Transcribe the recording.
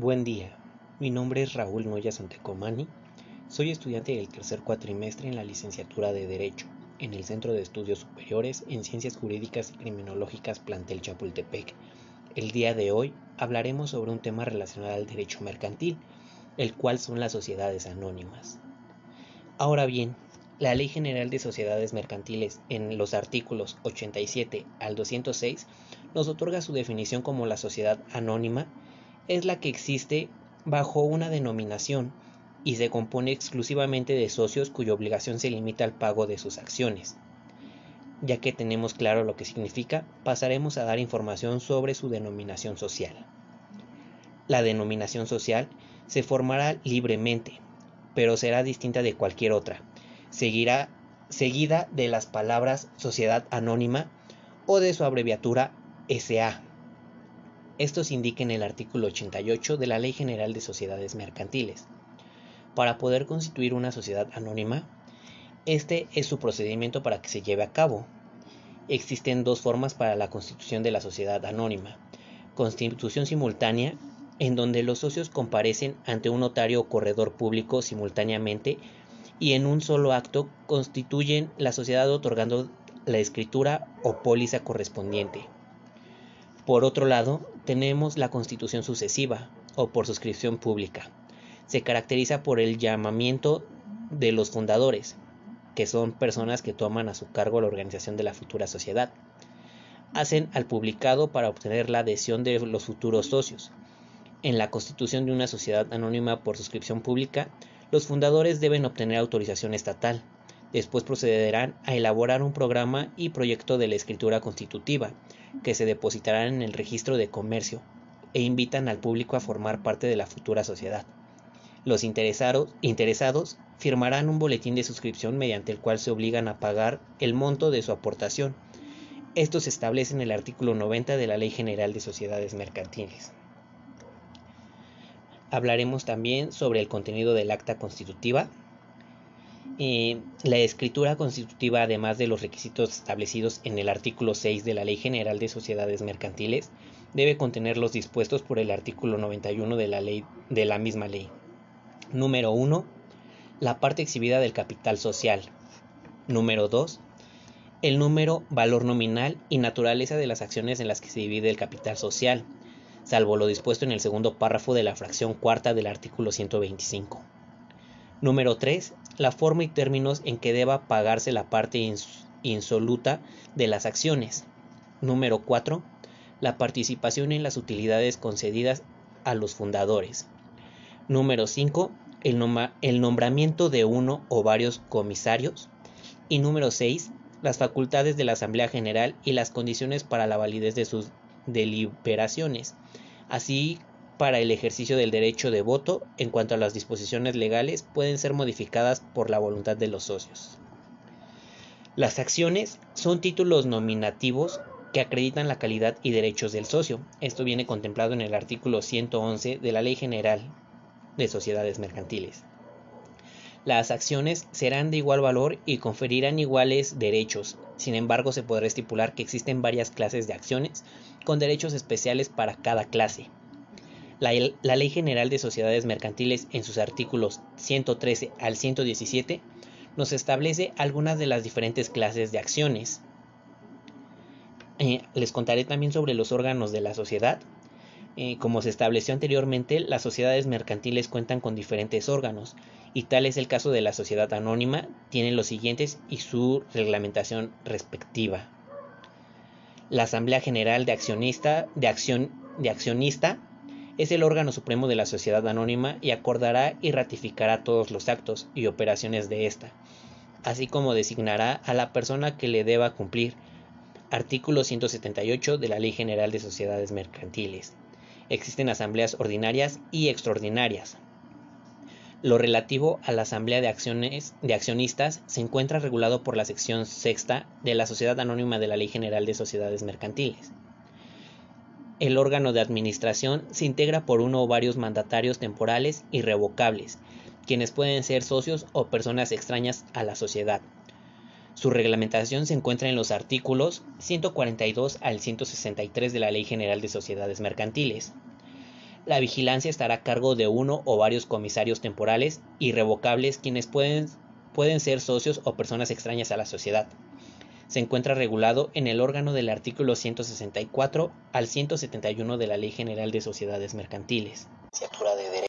Buen día, mi nombre es Raúl Noya Santecomani, soy estudiante del tercer cuatrimestre en la licenciatura de Derecho en el Centro de Estudios Superiores en Ciencias Jurídicas y Criminológicas Plantel Chapultepec. El día de hoy hablaremos sobre un tema relacionado al derecho mercantil, el cual son las sociedades anónimas. Ahora bien, la Ley General de Sociedades Mercantiles en los artículos 87 al 206 nos otorga su definición como la sociedad anónima es la que existe bajo una denominación y se compone exclusivamente de socios cuya obligación se limita al pago de sus acciones. Ya que tenemos claro lo que significa, pasaremos a dar información sobre su denominación social. La denominación social se formará libremente, pero será distinta de cualquier otra. Seguirá seguida de las palabras sociedad anónima o de su abreviatura SA esto se en el artículo 88 de la Ley General de Sociedades Mercantiles. Para poder constituir una sociedad anónima, este es su procedimiento para que se lleve a cabo. Existen dos formas para la constitución de la sociedad anónima. Constitución simultánea, en donde los socios comparecen ante un notario o corredor público simultáneamente y en un solo acto constituyen la sociedad otorgando la escritura o póliza correspondiente. Por otro lado, tenemos la constitución sucesiva o por suscripción pública. Se caracteriza por el llamamiento de los fundadores, que son personas que toman a su cargo la organización de la futura sociedad. Hacen al publicado para obtener la adhesión de los futuros socios. En la constitución de una sociedad anónima por suscripción pública, los fundadores deben obtener autorización estatal. Después procederán a elaborar un programa y proyecto de la escritura constitutiva, que se depositarán en el registro de comercio e invitan al público a formar parte de la futura sociedad. Los interesados, firmarán un boletín de suscripción mediante el cual se obligan a pagar el monto de su aportación. Esto se establece en el artículo 90 de la Ley General de Sociedades Mercantiles. Hablaremos también sobre el contenido del acta constitutiva, la escritura constitutiva, además de los requisitos establecidos en el artículo 6 de la Ley General de Sociedades Mercantiles, debe contener los dispuestos por el artículo 91 de la, ley, de la misma ley. Número 1. La parte exhibida del capital social. Número 2. El número, valor nominal y naturaleza de las acciones en las que se divide el capital social, salvo lo dispuesto en el segundo párrafo de la fracción cuarta del artículo 125. Número 3. La forma y términos en que deba pagarse la parte insoluta de las acciones. Número 4. La participación en las utilidades concedidas a los fundadores. Número 5. El, el nombramiento de uno o varios comisarios. Y número 6. Las facultades de la Asamblea General y las condiciones para la validez de sus deliberaciones, así para el ejercicio del derecho de voto en cuanto a las disposiciones legales pueden ser modificadas por la voluntad de los socios. Las acciones son títulos nominativos que acreditan la calidad y derechos del socio. Esto viene contemplado en el artículo 111 de la Ley General de Sociedades Mercantiles. Las acciones serán de igual valor y conferirán iguales derechos. Sin embargo, se podrá estipular que existen varias clases de acciones con derechos especiales para cada clase. La, Ley General de Sociedades Mercantiles en sus artículos 113 al 117 nos establece algunas de las diferentes clases de acciones. Eh, les contaré también sobre los órganos de la sociedad. Eh, como se estableció anteriormente, las sociedades mercantiles cuentan con diferentes órganos, y tal es el caso de la sociedad anónima, tienen los siguientes y su reglamentación respectiva. La Asamblea General de Accionista, de Acción, de Accionista es el órgano supremo de la sociedad anónima y acordará y ratificará todos los actos y operaciones de ésta, así como designará a la persona que le deba cumplir. Artículo 178 de la Ley General de Sociedades Mercantiles. Existen asambleas ordinarias y extraordinarias. Lo relativo a la asamblea de, acciones, de accionistas se encuentra regulado por la sección sexta de la Sociedad Anónima de la Ley General de Sociedades Mercantiles. El órgano de administración se integra por uno o varios mandatarios temporales y revocables, quienes pueden ser socios o personas extrañas a la sociedad. Su reglamentación se encuentra en los artículos 142 al 163 de la Ley General de Sociedades Mercantiles. La vigilancia estará a cargo de uno o varios comisarios temporales irrevocables quienes pueden, pueden ser socios o personas extrañas a la sociedad. Se encuentra regulado en el órgano del artículo 164 al 171 de la Ley General de Sociedades Mercantiles.